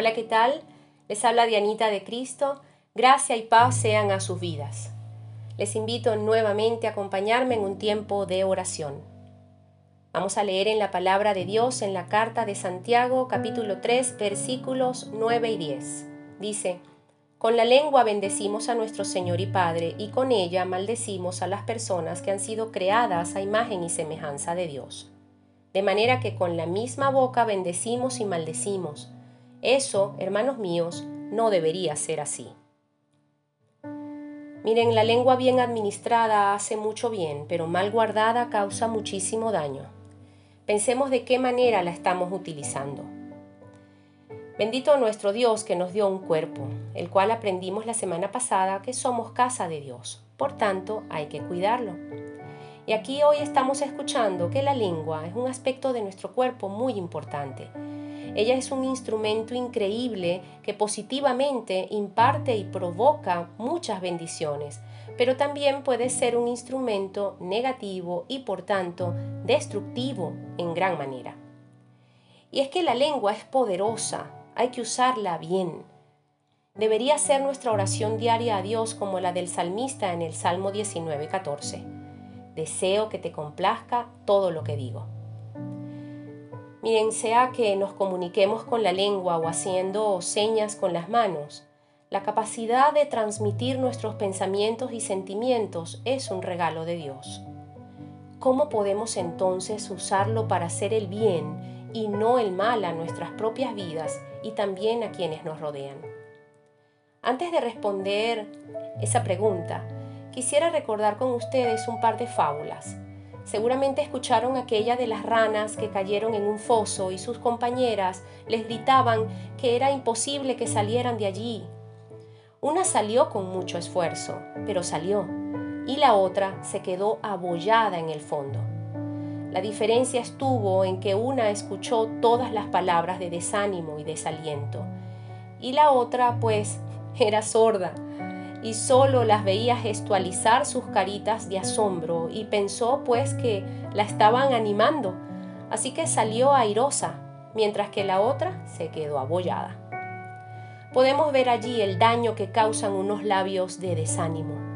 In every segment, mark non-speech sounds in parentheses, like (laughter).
Hola, ¿qué tal? Les habla Dianita de Cristo. Gracia y paz sean a sus vidas. Les invito nuevamente a acompañarme en un tiempo de oración. Vamos a leer en la palabra de Dios en la carta de Santiago capítulo 3 versículos 9 y 10. Dice, Con la lengua bendecimos a nuestro Señor y Padre y con ella maldecimos a las personas que han sido creadas a imagen y semejanza de Dios. De manera que con la misma boca bendecimos y maldecimos. Eso, hermanos míos, no debería ser así. Miren, la lengua bien administrada hace mucho bien, pero mal guardada causa muchísimo daño. Pensemos de qué manera la estamos utilizando. Bendito nuestro Dios que nos dio un cuerpo, el cual aprendimos la semana pasada que somos casa de Dios. Por tanto, hay que cuidarlo. Y aquí hoy estamos escuchando que la lengua es un aspecto de nuestro cuerpo muy importante ella es un instrumento increíble que positivamente imparte y provoca muchas bendiciones, pero también puede ser un instrumento negativo y por tanto destructivo en gran manera. Y es que la lengua es poderosa, hay que usarla bien. Debería ser nuestra oración diaria a Dios como la del salmista en el Salmo 19:14. Deseo que te complazca todo lo que digo. Miren, sea que nos comuniquemos con la lengua o haciendo señas con las manos, la capacidad de transmitir nuestros pensamientos y sentimientos es un regalo de Dios. ¿Cómo podemos entonces usarlo para hacer el bien y no el mal a nuestras propias vidas y también a quienes nos rodean? Antes de responder esa pregunta, quisiera recordar con ustedes un par de fábulas Seguramente escucharon aquella de las ranas que cayeron en un foso y sus compañeras les gritaban que era imposible que salieran de allí. Una salió con mucho esfuerzo, pero salió, y la otra se quedó abollada en el fondo. La diferencia estuvo en que una escuchó todas las palabras de desánimo y desaliento, y la otra, pues, era sorda y solo las veía gestualizar sus caritas de asombro y pensó pues que la estaban animando, así que salió airosa, mientras que la otra se quedó abollada. Podemos ver allí el daño que causan unos labios de desánimo.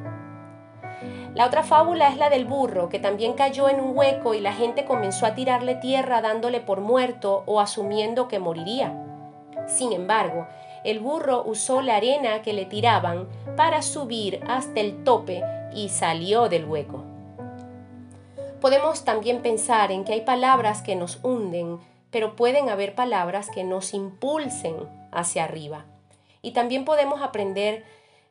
La otra fábula es la del burro, que también cayó en un hueco y la gente comenzó a tirarle tierra dándole por muerto o asumiendo que moriría. Sin embargo, el burro usó la arena que le tiraban para subir hasta el tope y salió del hueco. Podemos también pensar en que hay palabras que nos hunden, pero pueden haber palabras que nos impulsen hacia arriba. Y también podemos aprender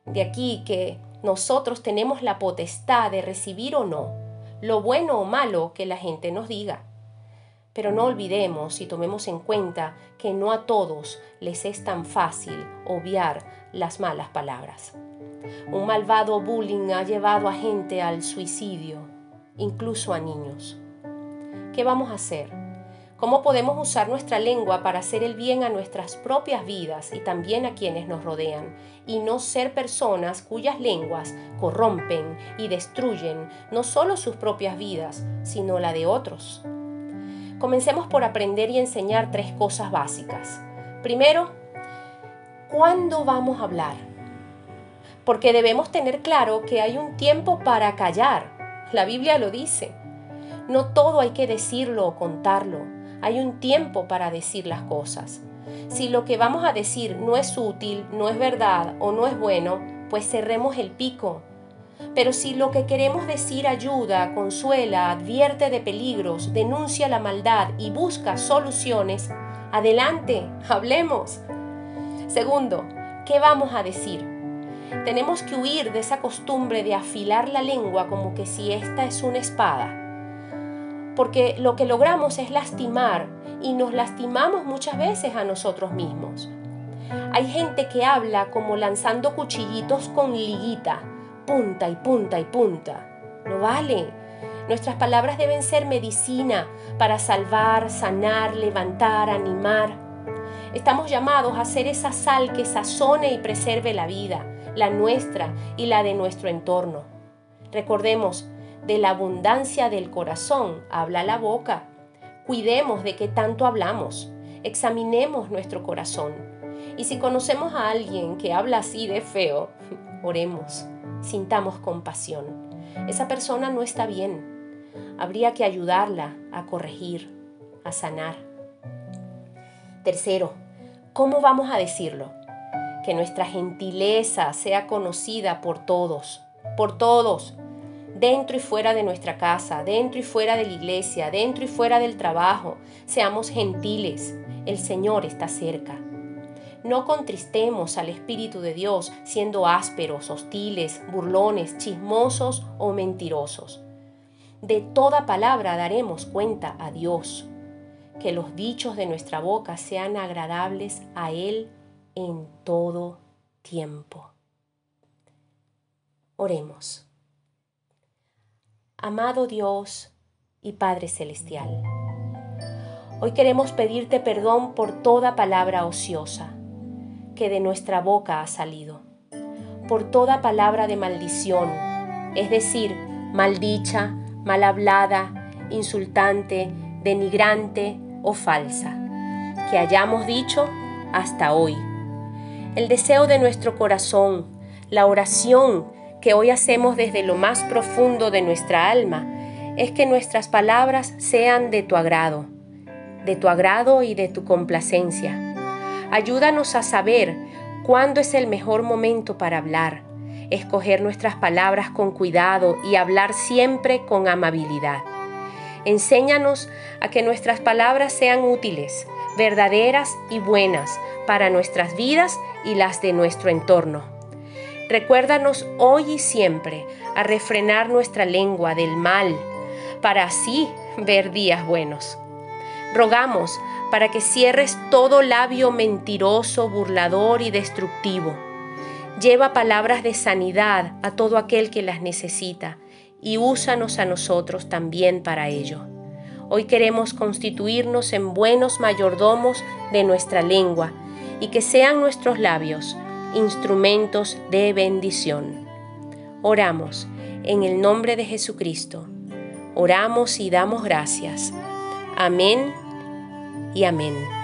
de aquí que nosotros tenemos la potestad de recibir o no lo bueno o malo que la gente nos diga. Pero no olvidemos y tomemos en cuenta que no a todos les es tan fácil obviar las malas palabras. Un malvado bullying ha llevado a gente al suicidio, incluso a niños. ¿Qué vamos a hacer? ¿Cómo podemos usar nuestra lengua para hacer el bien a nuestras propias vidas y también a quienes nos rodean? Y no ser personas cuyas lenguas corrompen y destruyen no solo sus propias vidas, sino la de otros. Comencemos por aprender y enseñar tres cosas básicas. Primero, ¿cuándo vamos a hablar? Porque debemos tener claro que hay un tiempo para callar. La Biblia lo dice. No todo hay que decirlo o contarlo. Hay un tiempo para decir las cosas. Si lo que vamos a decir no es útil, no es verdad o no es bueno, pues cerremos el pico pero si lo que queremos decir ayuda, consuela, advierte de peligros, denuncia la maldad y busca soluciones, adelante, (laughs) hablemos. Segundo, ¿qué vamos a decir? Tenemos que huir de esa costumbre de afilar la lengua como que si esta es una espada. Porque lo que logramos es lastimar y nos lastimamos muchas veces a nosotros mismos. Hay gente que habla como lanzando cuchillitos con liguita punta y punta y punta. No vale. Nuestras palabras deben ser medicina para salvar, sanar, levantar, animar. Estamos llamados a ser esa sal que sazone y preserve la vida, la nuestra y la de nuestro entorno. Recordemos, de la abundancia del corazón habla la boca. Cuidemos de qué tanto hablamos. Examinemos nuestro corazón. Y si conocemos a alguien que habla así de feo, (laughs) oremos, sintamos compasión. Esa persona no está bien. Habría que ayudarla a corregir, a sanar. Tercero, ¿cómo vamos a decirlo? Que nuestra gentileza sea conocida por todos, por todos, dentro y fuera de nuestra casa, dentro y fuera de la iglesia, dentro y fuera del trabajo. Seamos gentiles, el Señor está cerca. No contristemos al Espíritu de Dios siendo ásperos, hostiles, burlones, chismosos o mentirosos. De toda palabra daremos cuenta a Dios. Que los dichos de nuestra boca sean agradables a Él en todo tiempo. Oremos. Amado Dios y Padre Celestial, hoy queremos pedirte perdón por toda palabra ociosa que de nuestra boca ha salido, por toda palabra de maldición, es decir, maldicha, mal hablada, insultante, denigrante o falsa, que hayamos dicho hasta hoy. El deseo de nuestro corazón, la oración que hoy hacemos desde lo más profundo de nuestra alma, es que nuestras palabras sean de tu agrado, de tu agrado y de tu complacencia Ayúdanos a saber cuándo es el mejor momento para hablar, escoger nuestras palabras con cuidado y hablar siempre con amabilidad. Enséñanos a que nuestras palabras sean útiles, verdaderas y buenas para nuestras vidas y las de nuestro entorno. Recuérdanos hoy y siempre a refrenar nuestra lengua del mal, para así ver días buenos. Rogamos para que cierres todo labio mentiroso, burlador y destructivo. Lleva palabras de sanidad a todo aquel que las necesita y úsanos a nosotros también para ello. Hoy queremos constituirnos en buenos mayordomos de nuestra lengua y que sean nuestros labios instrumentos de bendición. Oramos en el nombre de Jesucristo. Oramos y damos gracias. Amén y amén.